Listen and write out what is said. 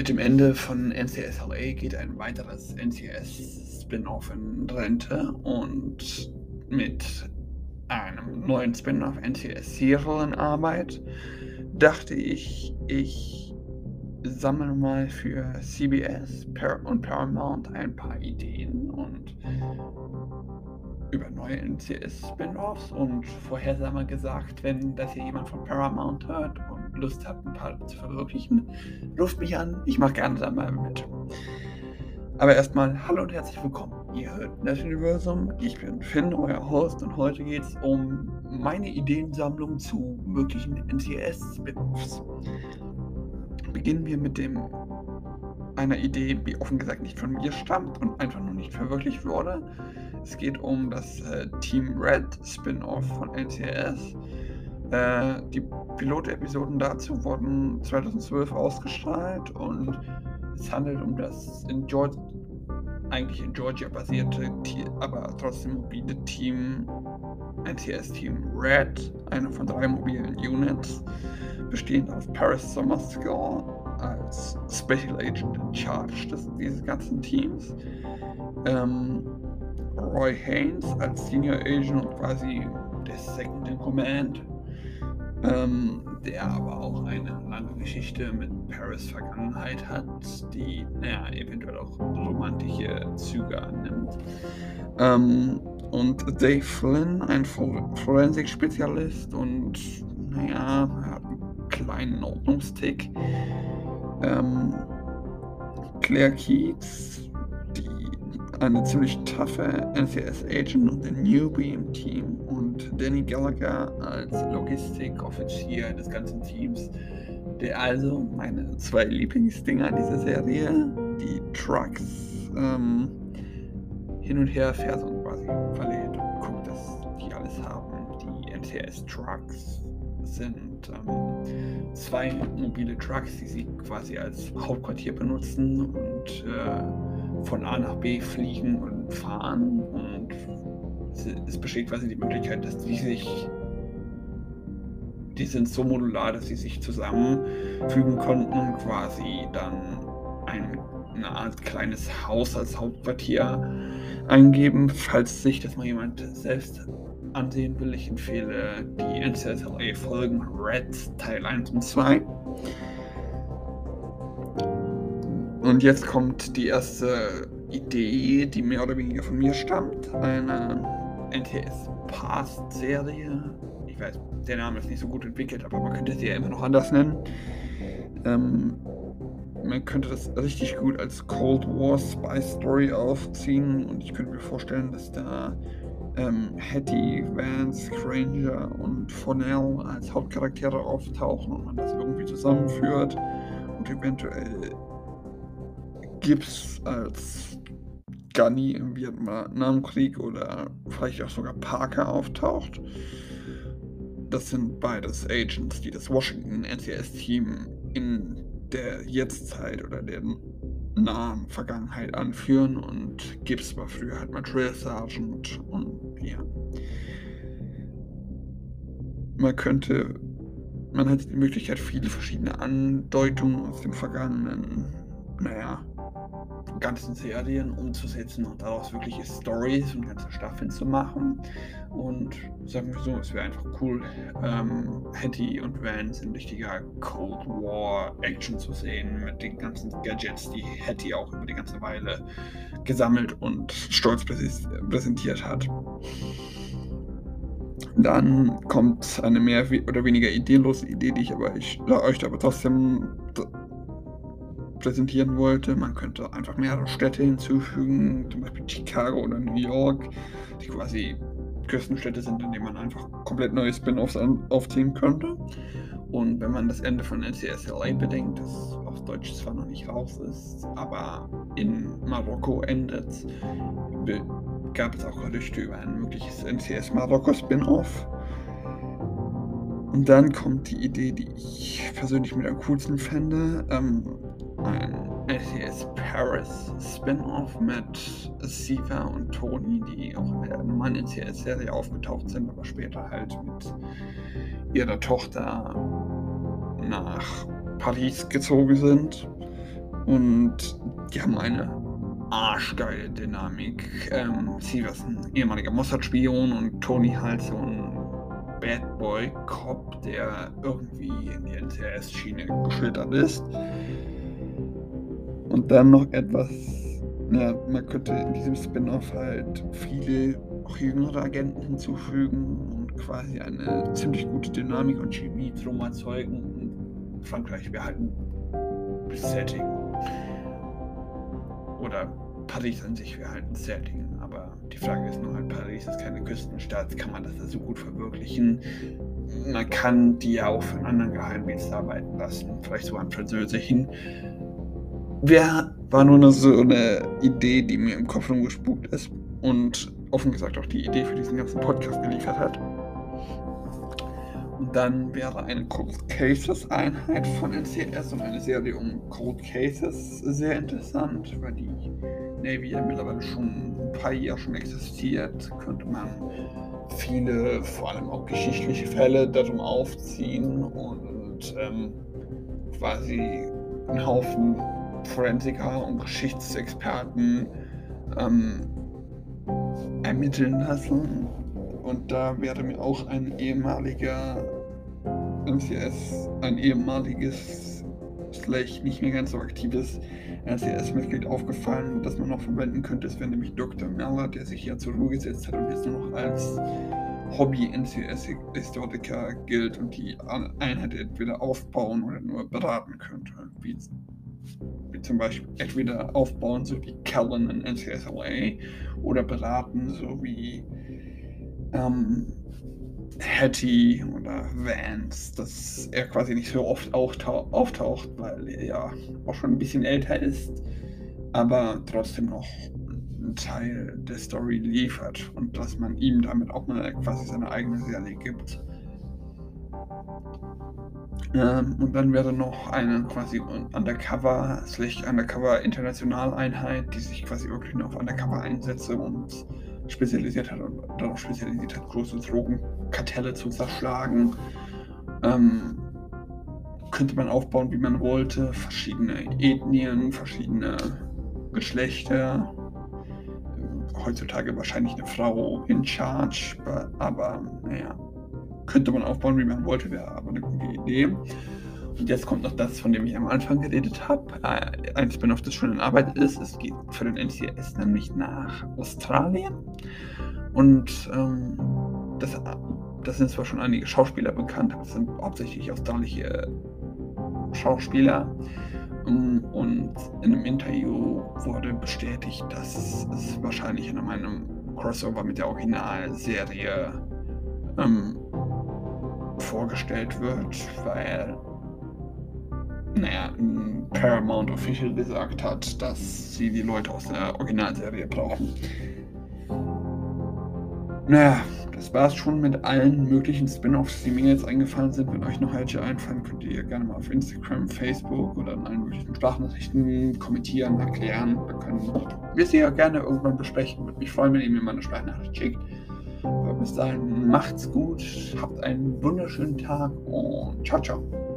Mit dem Ende von NCS LA geht ein weiteres NCS-Spin-off in Rente und mit einem neuen Spin-off NCS Serial in Arbeit. Dachte ich, ich sammle mal für CBS und Paramount ein paar Ideen und über neue NCS-Spin-offs und vorher gesagt, wenn das hier jemand von Paramount hört und Lust hat, ein paar zu verwirklichen, ruft mich an. Ich mache gerne da mal mit. Aber erstmal hallo und herzlich willkommen. Ihr hört das Universum. Ich bin Finn, euer Host, und heute geht es um meine Ideensammlung zu möglichen NCS-Spin-offs. Beginnen wir mit dem einer Idee, die offen gesagt nicht von mir stammt und einfach nur nicht verwirklicht wurde. Es geht um das äh, Team Red Spin-off von NCS. Äh, die Pilotepisoden dazu wurden 2012 ausgestrahlt und es handelt um das in Georgia, eigentlich in Georgia basierte, aber trotzdem mobile Team, NCS Team Red, einer von drei mobilen Units, bestehend aus Paris Summerskill als Special Agent in Charge des, dieses ganzen Teams. Ähm, Roy Haynes als Senior Agent und quasi der Second in Command, ähm, der aber auch eine lange Geschichte mit Paris Vergangenheit hat, die, naja, eventuell auch romantische Züge annimmt. Ähm, und Dave Flynn, ein Forensik-Spezialist und, naja, hat einen kleinen Ordnungstick. Ähm, Claire Keats, eine ziemlich taffe NCS-Agent und ein Newbie im Team Danny Gallagher als Logistikoffizier des ganzen Teams, der also meine zwei Lieblingsdinger dieser Serie, die Trucks, ähm, hin und her fährt und quasi verlädt und guckt, dass die alles haben. Die NCS-Trucks sind ähm, zwei mobile Trucks, die sie quasi als Hauptquartier benutzen und äh, von A nach B fliegen und fahren. Und es besteht quasi die Möglichkeit, dass die sich. Die sind so modular, dass sie sich zusammenfügen konnten und quasi dann ein, eine Art kleines Haus als Hauptquartier eingeben. Falls sich das mal jemand selbst ansehen will, ich empfehle die NCSLA-Folgen Red Teil 1 und 2. Und jetzt kommt die erste Idee, die mehr oder weniger von mir stammt. Eine NTS Past Serie. Ich weiß, der Name ist nicht so gut entwickelt, aber man könnte sie ja immer noch anders nennen. Ähm, man könnte das richtig gut als Cold War Spy Story aufziehen und ich könnte mir vorstellen, dass da ähm, Hattie, Vance, Granger und Fonell als Hauptcharaktere auftauchen und man das irgendwie zusammenführt und eventuell Gibbs als Gunny im Vietnamkrieg oder vielleicht auch sogar Parker auftaucht. Das sind beides Agents, die das Washington NCS-Team in der Jetztzeit oder der nahen Vergangenheit anführen und Gibbs war früher halt mal Drill Sergeant und ja. Man könnte, man hat die Möglichkeit, viele verschiedene Andeutungen aus dem Vergangenen, naja, ganzen Serien umzusetzen und daraus wirkliche Stories und ganze Staffeln zu machen. Und sagen wir so, es wäre einfach cool, ähm, Hattie und Vance in richtiger Cold War Action zu sehen mit den ganzen Gadgets, die Hattie auch über die ganze Weile gesammelt und stolz präsentiert hat. Dann kommt eine mehr oder weniger ideenlose Idee, die ich aber ich, euch aber trotzdem präsentieren wollte. Man könnte einfach mehrere Städte hinzufügen, zum Beispiel Chicago oder New York, die quasi Küstenstädte sind, in denen man einfach komplett neue Spin-offs aufziehen könnte. Und wenn man das Ende von NCSLA bedenkt, das auf Deutsch zwar noch nicht raus ist, aber in Marokko endet, gab es auch Gerüchte über ein mögliches NCS Marokko Spin-off. Und dann kommt die Idee, die ich persönlich mit am coolsten fände. Ähm, ein SES Paris Spin-off mit Siva und Tony, die auch in der normalen NCS-Serie aufgetaucht sind, aber später halt mit ihrer Tochter nach Paris gezogen sind. Und die haben eine arschgeile Dynamik. Ähm, sie ist ein ehemaliger Mossad-Spion und Tony halt so ein Bad Boy Cop, der irgendwie in die NCS-Schiene geschlittert ist. Und dann noch etwas, ja, man könnte in diesem Spin-off halt viele auch jüngere Agenten hinzufügen und quasi eine ziemlich gute Dynamik und Chemie drum erzeugen. Und Frankreich wäre halt ein Setting. Oder Paris an sich wäre halt ein Setting. Aber die Frage ist nur halt, Paris ist keine Küstenstadt. Kann man das so gut verwirklichen? Man kann die ja auch von anderen Geheimdiensten arbeiten lassen. Vielleicht sogar einen französischen. Wer war nur so eine Idee, die mir im Kopf rumgespukt ist und offen gesagt auch die Idee für diesen ganzen Podcast geliefert hat. Und dann wäre eine Cold Cases Einheit von NCS und eine Serie um Cold Cases sehr interessant, weil die Navy ja mittlerweile schon ein paar Jahre schon existiert, könnte man viele, vor allem auch geschichtliche Fälle darum aufziehen und ähm, quasi einen Haufen Forensiker und Geschichtsexperten ähm, ermitteln lassen. Und da wäre mir auch ein ehemaliger MCS, ein ehemaliges, vielleicht nicht mehr ganz so aktives RCS-Mitglied aufgefallen, das man noch verwenden könnte. Es wäre nämlich Dr. Meller, der sich ja zur Ruhe gesetzt hat und jetzt nur noch als Hobby-NCS-Historiker gilt und die Einheit entweder aufbauen oder nur beraten könnte. Wie, wie zum Beispiel entweder aufbauen, so wie Callan in NCSLA, oder beraten, so wie ähm, Hattie oder Vance, dass er quasi nicht so oft auftaucht, weil er ja auch schon ein bisschen älter ist, aber trotzdem noch einen Teil der Story liefert und dass man ihm damit auch mal quasi seine eigene Serie gibt. Ähm, und dann wäre noch eine quasi Undercover, slash Undercover Internationaleinheit, die sich quasi wirklich nur auf Undercover einsetze und spezialisiert hat und darauf spezialisiert hat, große Drogenkartelle zu zerschlagen. Ähm, könnte man aufbauen, wie man wollte. Verschiedene Ethnien, verschiedene Geschlechter. Heutzutage wahrscheinlich eine Frau in Charge, aber naja, könnte man aufbauen, wie man wollte, wäre aber eine gute Idee. Und jetzt kommt noch das, von dem ich am Anfang geredet habe. Äh, ein Spin-off, das schon in Arbeit ist. Es geht für den NCS nämlich nach Australien. Und ähm, das, das sind zwar schon einige Schauspieler bekannt, aber es sind hauptsächlich australische Schauspieler. Um, und in einem Interview wurde bestätigt, dass es wahrscheinlich in einem Crossover mit der Originalserie ähm, vorgestellt wird, weil naja, Paramount Official gesagt hat, dass sie die Leute aus der Originalserie brauchen. Naja, das war's schon mit allen möglichen Spin-offs, die mir jetzt eingefallen sind. Wenn euch noch welche einfallen, könnt ihr gerne mal auf Instagram, Facebook oder in allen möglichen Sprachnachrichten kommentieren, erklären. Da können wir sie ja gerne irgendwann besprechen. Würde mich freuen, wenn ihr mir mal eine Sprachnachricht schickt. Bis dahin, macht's gut, habt einen wunderschönen Tag und ciao, ciao.